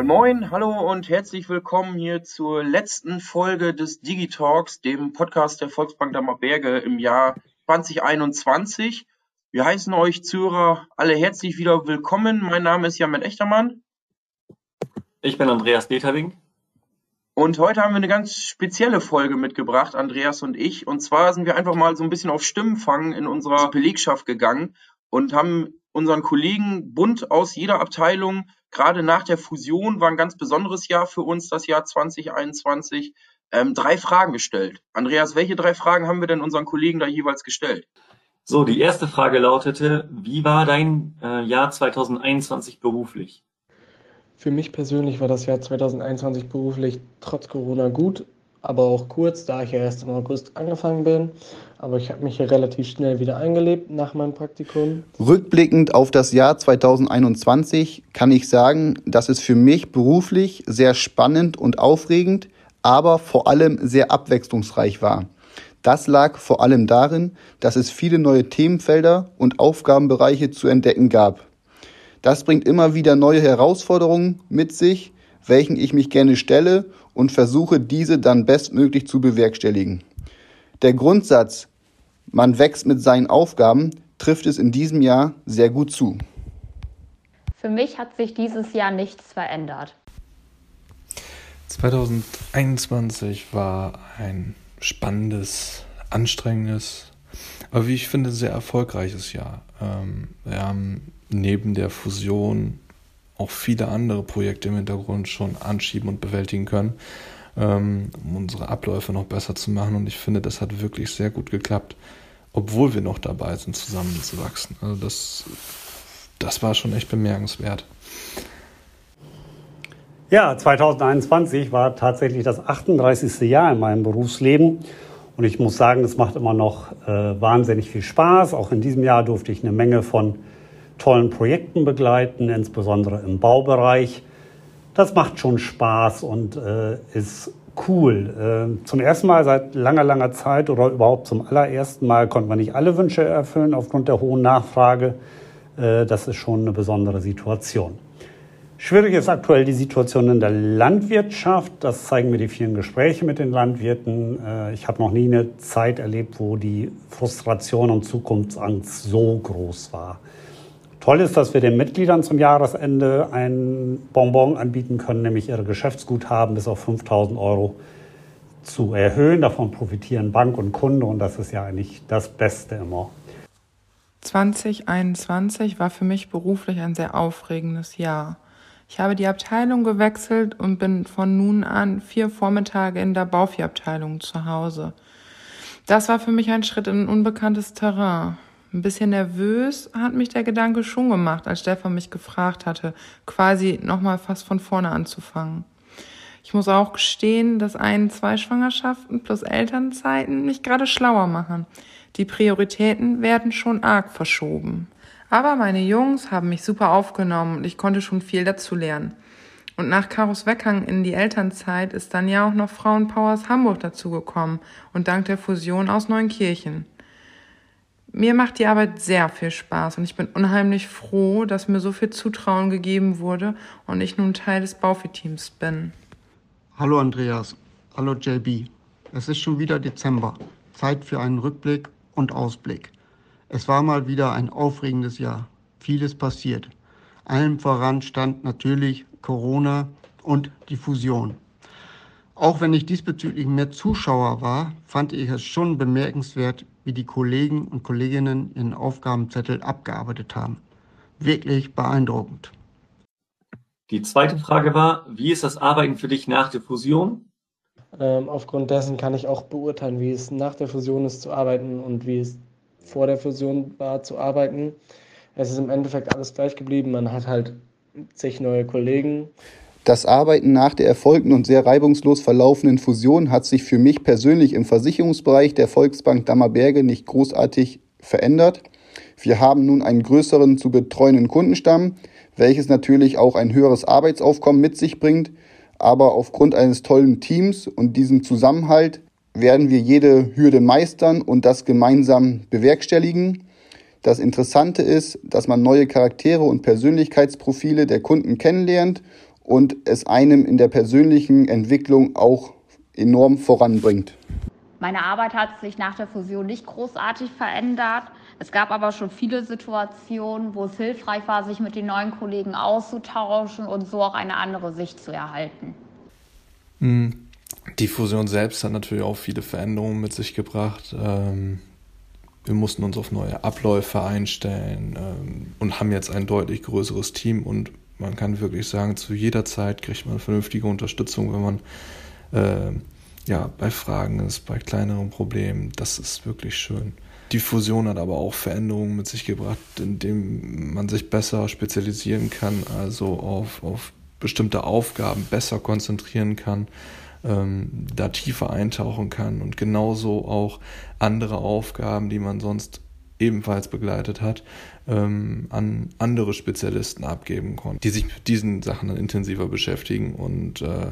Moin Moin, hallo und herzlich willkommen hier zur letzten Folge des Digitalks, dem Podcast der Volksbank Dammerberge im Jahr 2021. Wir heißen euch Zuhörer alle herzlich wieder willkommen. Mein Name ist Jan Echtermann. Ich bin Andreas Deterwing. Und heute haben wir eine ganz spezielle Folge mitgebracht, Andreas und ich. Und zwar sind wir einfach mal so ein bisschen auf Stimmenfang in unserer Belegschaft gegangen und haben unseren Kollegen bunt aus jeder Abteilung gerade nach der Fusion war ein ganz besonderes Jahr für uns, das Jahr 2021, ähm, drei Fragen gestellt. Andreas, welche drei Fragen haben wir denn unseren Kollegen da jeweils gestellt? So, die erste Frage lautete, wie war dein äh, Jahr 2021 beruflich? Für mich persönlich war das Jahr 2021 beruflich trotz Corona gut, aber auch kurz, da ich ja erst im August angefangen bin. Aber ich habe mich hier relativ schnell wieder eingelebt nach meinem Praktikum. Rückblickend auf das Jahr 2021 kann ich sagen, dass es für mich beruflich sehr spannend und aufregend, aber vor allem sehr abwechslungsreich war. Das lag vor allem darin, dass es viele neue Themenfelder und Aufgabenbereiche zu entdecken gab. Das bringt immer wieder neue Herausforderungen mit sich, welchen ich mich gerne stelle und versuche diese dann bestmöglich zu bewerkstelligen. Der Grundsatz, man wächst mit seinen Aufgaben, trifft es in diesem Jahr sehr gut zu. Für mich hat sich dieses Jahr nichts verändert. 2021 war ein spannendes, anstrengendes, aber wie ich finde, sehr erfolgreiches Jahr. Ähm, wir haben neben der Fusion auch viele andere Projekte im Hintergrund schon anschieben und bewältigen können, ähm, um unsere Abläufe noch besser zu machen. Und ich finde, das hat wirklich sehr gut geklappt, obwohl wir noch dabei sind, zusammenzuwachsen. Also das, das war schon echt bemerkenswert. Ja, 2021 war tatsächlich das 38. Jahr in meinem Berufsleben. Und ich muss sagen, es macht immer noch äh, wahnsinnig viel Spaß. Auch in diesem Jahr durfte ich eine Menge von tollen Projekten begleiten, insbesondere im Baubereich. Das macht schon Spaß und äh, ist cool. Äh, zum ersten Mal seit langer, langer Zeit oder überhaupt zum allerersten Mal konnten wir nicht alle Wünsche erfüllen aufgrund der hohen Nachfrage. Äh, das ist schon eine besondere Situation. Schwierig ist aktuell die Situation in der Landwirtschaft. Das zeigen mir die vielen Gespräche mit den Landwirten. Äh, ich habe noch nie eine Zeit erlebt, wo die Frustration und Zukunftsangst so groß war. Toll ist, dass wir den Mitgliedern zum Jahresende ein Bonbon anbieten können, nämlich ihre Geschäftsguthaben bis auf 5000 Euro zu erhöhen. Davon profitieren Bank und Kunde und das ist ja eigentlich das Beste immer. 2021 war für mich beruflich ein sehr aufregendes Jahr. Ich habe die Abteilung gewechselt und bin von nun an vier Vormittage in der Bauviehabteilung zu Hause. Das war für mich ein Schritt in unbekanntes Terrain. Ein bisschen nervös hat mich der Gedanke schon gemacht, als Stefan mich gefragt hatte, quasi nochmal fast von vorne anzufangen. Ich muss auch gestehen, dass ein, zwei Schwangerschaften plus Elternzeiten mich gerade schlauer machen. Die Prioritäten werden schon arg verschoben. Aber meine Jungs haben mich super aufgenommen und ich konnte schon viel dazu lernen. Und nach Karos Weggang in die Elternzeit ist dann ja auch noch Frauenpowers Hamburg dazugekommen und dank der Fusion aus Neunkirchen. Mir macht die Arbeit sehr viel Spaß und ich bin unheimlich froh, dass mir so viel Zutrauen gegeben wurde und ich nun Teil des Baufi-Teams bin. Hallo Andreas, hallo JB. Es ist schon wieder Dezember. Zeit für einen Rückblick und Ausblick. Es war mal wieder ein aufregendes Jahr. Vieles passiert. Allem voran stand natürlich Corona und die Fusion. Auch wenn ich diesbezüglich mehr Zuschauer war, fand ich es schon bemerkenswert, wie die Kollegen und Kolleginnen ihren Aufgabenzettel abgearbeitet haben. Wirklich beeindruckend. Die zweite Frage war, wie ist das Arbeiten für dich nach der Fusion? Ähm, aufgrund dessen kann ich auch beurteilen, wie es nach der Fusion ist zu arbeiten und wie es vor der Fusion war zu arbeiten. Es ist im Endeffekt alles gleich geblieben. Man hat halt zig neue Kollegen. Das Arbeiten nach der erfolgten und sehr reibungslos verlaufenden Fusion hat sich für mich persönlich im Versicherungsbereich der Volksbank Dammerberge nicht großartig verändert. Wir haben nun einen größeren zu betreuenden Kundenstamm, welches natürlich auch ein höheres Arbeitsaufkommen mit sich bringt. Aber aufgrund eines tollen Teams und diesem Zusammenhalt werden wir jede Hürde meistern und das gemeinsam bewerkstelligen. Das Interessante ist, dass man neue Charaktere und Persönlichkeitsprofile der Kunden kennenlernt und es einem in der persönlichen Entwicklung auch enorm voranbringt. Meine Arbeit hat sich nach der Fusion nicht großartig verändert. Es gab aber schon viele Situationen, wo es hilfreich war, sich mit den neuen Kollegen auszutauschen und so auch eine andere Sicht zu erhalten. Hm. Die Fusion selbst hat natürlich auch viele Veränderungen mit sich gebracht. Ähm, wir mussten uns auf neue Abläufe einstellen ähm, und haben jetzt ein deutlich größeres Team und man kann wirklich sagen, zu jeder Zeit kriegt man vernünftige Unterstützung, wenn man äh, ja, bei Fragen ist, bei kleineren Problemen. Das ist wirklich schön. Die Fusion hat aber auch Veränderungen mit sich gebracht, indem man sich besser spezialisieren kann, also auf, auf bestimmte Aufgaben besser konzentrieren kann, ähm, da tiefer eintauchen kann und genauso auch andere Aufgaben, die man sonst ebenfalls begleitet hat, ähm, an andere Spezialisten abgeben konnte, die sich mit diesen Sachen dann intensiver beschäftigen und äh,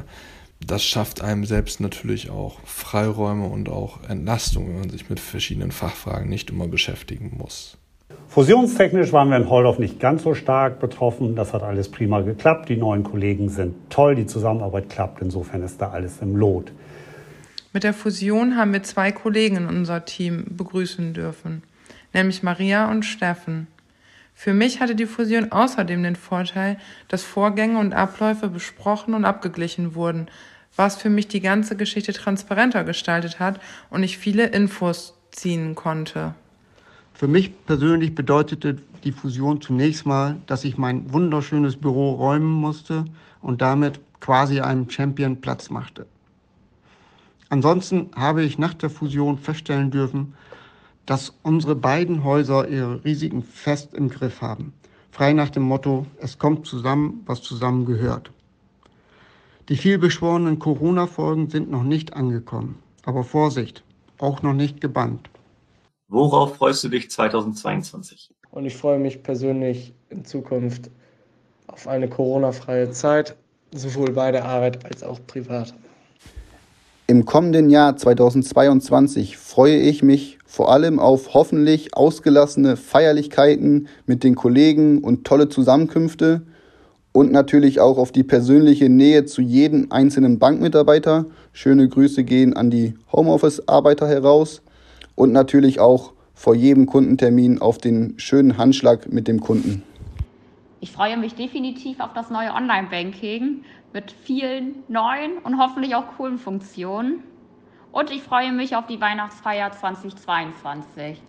das schafft einem selbst natürlich auch Freiräume und auch Entlastung, wenn man sich mit verschiedenen Fachfragen nicht immer beschäftigen muss. Fusionstechnisch waren wir in Holdorf nicht ganz so stark betroffen. Das hat alles prima geklappt. Die neuen Kollegen sind toll. Die Zusammenarbeit klappt. Insofern ist da alles im Lot. Mit der Fusion haben wir zwei Kollegen in unser Team begrüßen dürfen, nämlich Maria und Steffen. Für mich hatte die Fusion außerdem den Vorteil, dass Vorgänge und Abläufe besprochen und abgeglichen wurden, was für mich die ganze Geschichte transparenter gestaltet hat und ich viele Infos ziehen konnte. Für mich persönlich bedeutete die Fusion zunächst mal, dass ich mein wunderschönes Büro räumen musste und damit quasi einem Champion Platz machte. Ansonsten habe ich nach der Fusion feststellen dürfen, dass unsere beiden Häuser ihre Risiken fest im Griff haben. Frei nach dem Motto, es kommt zusammen, was zusammengehört. Die vielbeschworenen Corona-Folgen sind noch nicht angekommen. Aber Vorsicht, auch noch nicht gebannt. Worauf freust du dich 2022? Und ich freue mich persönlich in Zukunft auf eine Corona-freie Zeit, sowohl bei der Arbeit als auch privat. Im kommenden Jahr 2022 freue ich mich vor allem auf hoffentlich ausgelassene Feierlichkeiten mit den Kollegen und tolle Zusammenkünfte und natürlich auch auf die persönliche Nähe zu jedem einzelnen Bankmitarbeiter. Schöne Grüße gehen an die Homeoffice-Arbeiter heraus und natürlich auch vor jedem Kundentermin auf den schönen Handschlag mit dem Kunden. Ich freue mich definitiv auf das neue Online-Banking mit vielen neuen und hoffentlich auch coolen Funktionen. Und ich freue mich auf die Weihnachtsfeier 2022.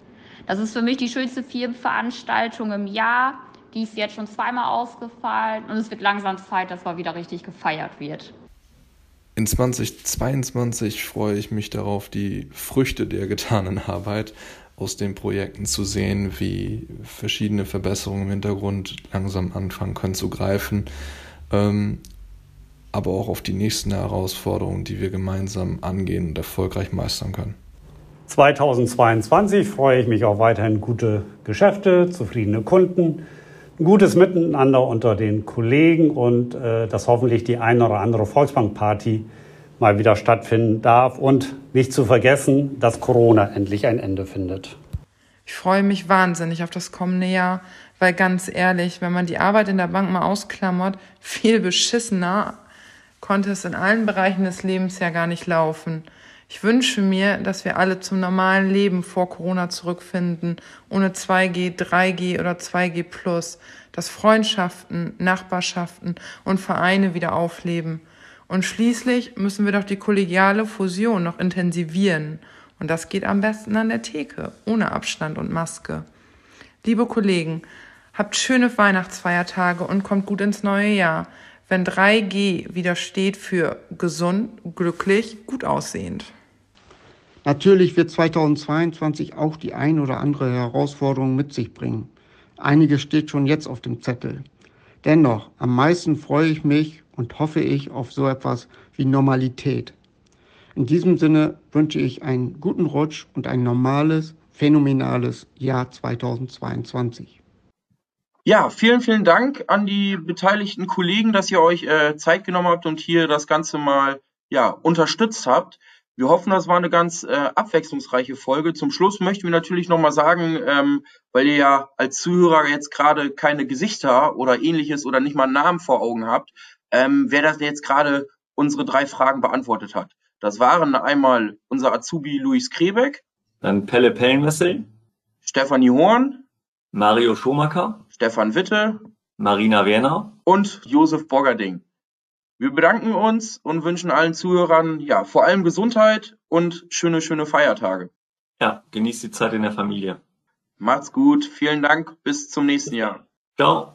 Das ist für mich die schönste Firmenveranstaltung im Jahr. Die ist jetzt schon zweimal ausgefallen und es wird langsam Zeit, dass mal wieder richtig gefeiert wird. In 2022 freue ich mich darauf, die Früchte der getanen Arbeit aus den Projekten zu sehen, wie verschiedene Verbesserungen im Hintergrund langsam anfangen können zu greifen. Ähm, aber auch auf die nächsten Herausforderungen, die wir gemeinsam angehen und erfolgreich meistern können. 2022 freue ich mich auf weiterhin gute Geschäfte, zufriedene Kunden, ein gutes Miteinander unter den Kollegen und äh, dass hoffentlich die eine oder andere Volksbankparty mal wieder stattfinden darf und nicht zu vergessen, dass Corona endlich ein Ende findet. Ich freue mich wahnsinnig auf das kommende Jahr, weil ganz ehrlich, wenn man die Arbeit in der Bank mal ausklammert, viel beschissener konnte es in allen Bereichen des Lebens ja gar nicht laufen. Ich wünsche mir, dass wir alle zum normalen Leben vor Corona zurückfinden, ohne 2G, 3G oder 2G plus, dass Freundschaften, Nachbarschaften und Vereine wieder aufleben. Und schließlich müssen wir doch die kollegiale Fusion noch intensivieren. Und das geht am besten an der Theke, ohne Abstand und Maske. Liebe Kollegen, habt schöne Weihnachtsfeiertage und kommt gut ins neue Jahr wenn 3G wieder steht für gesund, glücklich, gut aussehend? Natürlich wird 2022 auch die ein oder andere Herausforderung mit sich bringen. Einige steht schon jetzt auf dem Zettel. Dennoch, am meisten freue ich mich und hoffe ich auf so etwas wie Normalität. In diesem Sinne wünsche ich einen guten Rutsch und ein normales, phänomenales Jahr 2022. Ja, vielen, vielen Dank an die beteiligten Kollegen, dass ihr euch äh, Zeit genommen habt und hier das Ganze mal ja, unterstützt habt. Wir hoffen, das war eine ganz äh, abwechslungsreiche Folge. Zum Schluss möchten wir natürlich nochmal sagen, ähm, weil ihr ja als Zuhörer jetzt gerade keine Gesichter oder ähnliches oder nicht mal einen Namen vor Augen habt, ähm, wer das jetzt gerade unsere drei Fragen beantwortet hat. Das waren einmal unser Azubi Luis Krebeck, Dann Pelle Pellenwessel, Stefanie Horn, Mario Schomacker, Stefan Witte Marina Werner. und Josef Boggerding. Wir bedanken uns und wünschen allen Zuhörern ja vor allem Gesundheit und schöne, schöne Feiertage. Ja, genießt die Zeit in der Familie. Macht's gut, vielen Dank, bis zum nächsten Jahr. Ciao.